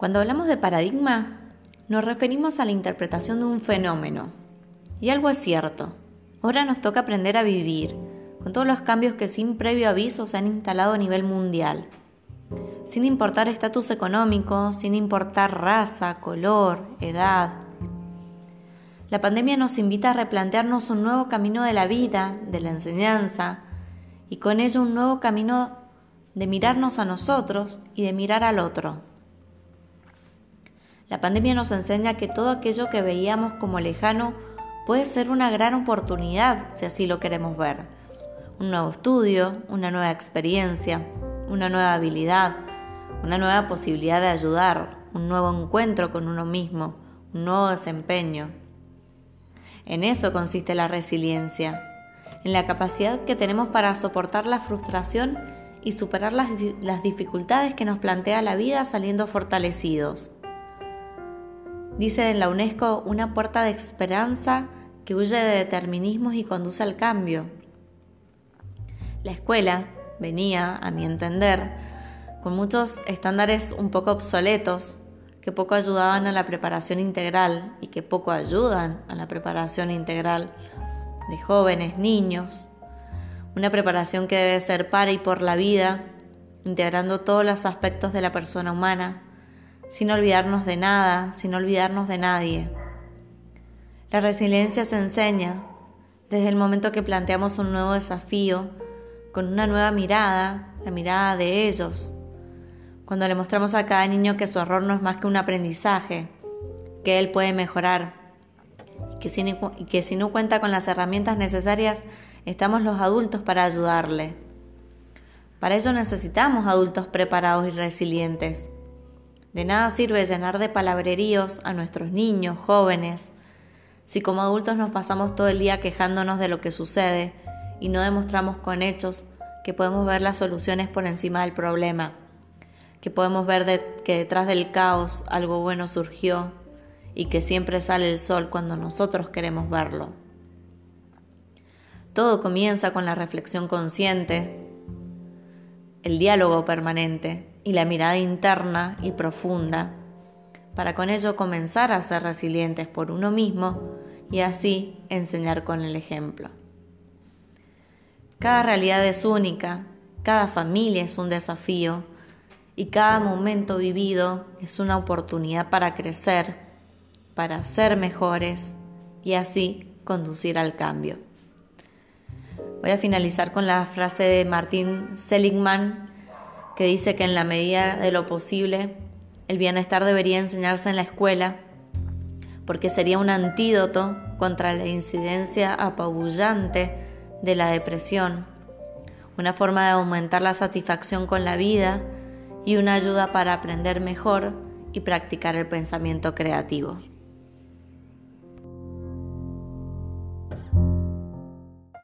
Cuando hablamos de paradigma, nos referimos a la interpretación de un fenómeno. Y algo es cierto. Ahora nos toca aprender a vivir, con todos los cambios que sin previo aviso se han instalado a nivel mundial. Sin importar estatus económico, sin importar raza, color, edad. La pandemia nos invita a replantearnos un nuevo camino de la vida, de la enseñanza, y con ello un nuevo camino de mirarnos a nosotros y de mirar al otro. La pandemia nos enseña que todo aquello que veíamos como lejano puede ser una gran oportunidad si así lo queremos ver. Un nuevo estudio, una nueva experiencia, una nueva habilidad, una nueva posibilidad de ayudar, un nuevo encuentro con uno mismo, un nuevo desempeño. En eso consiste la resiliencia, en la capacidad que tenemos para soportar la frustración y superar las, las dificultades que nos plantea la vida saliendo fortalecidos. Dice en la UNESCO una puerta de esperanza que huye de determinismos y conduce al cambio. La escuela venía, a mi entender, con muchos estándares un poco obsoletos que poco ayudaban a la preparación integral y que poco ayudan a la preparación integral de jóvenes, niños. Una preparación que debe ser para y por la vida, integrando todos los aspectos de la persona humana, sin olvidarnos de nada, sin olvidarnos de nadie. La resiliencia se enseña desde el momento que planteamos un nuevo desafío, con una nueva mirada, la mirada de ellos. Cuando le mostramos a cada niño que su error no es más que un aprendizaje, que él puede mejorar que si, que si no cuenta con las herramientas necesarias, estamos los adultos para ayudarle. Para ello necesitamos adultos preparados y resilientes. De nada sirve llenar de palabreríos a nuestros niños, jóvenes, si como adultos nos pasamos todo el día quejándonos de lo que sucede y no demostramos con hechos que podemos ver las soluciones por encima del problema, que podemos ver que detrás del caos algo bueno surgió y que siempre sale el sol cuando nosotros queremos verlo. Todo comienza con la reflexión consciente, el diálogo permanente y la mirada interna y profunda, para con ello comenzar a ser resilientes por uno mismo y así enseñar con el ejemplo. Cada realidad es única, cada familia es un desafío y cada momento vivido es una oportunidad para crecer, para ser mejores y así conducir al cambio. Voy a finalizar con la frase de Martín Seligman que dice que en la medida de lo posible el bienestar debería enseñarse en la escuela porque sería un antídoto contra la incidencia apabullante de la depresión, una forma de aumentar la satisfacción con la vida y una ayuda para aprender mejor y practicar el pensamiento creativo.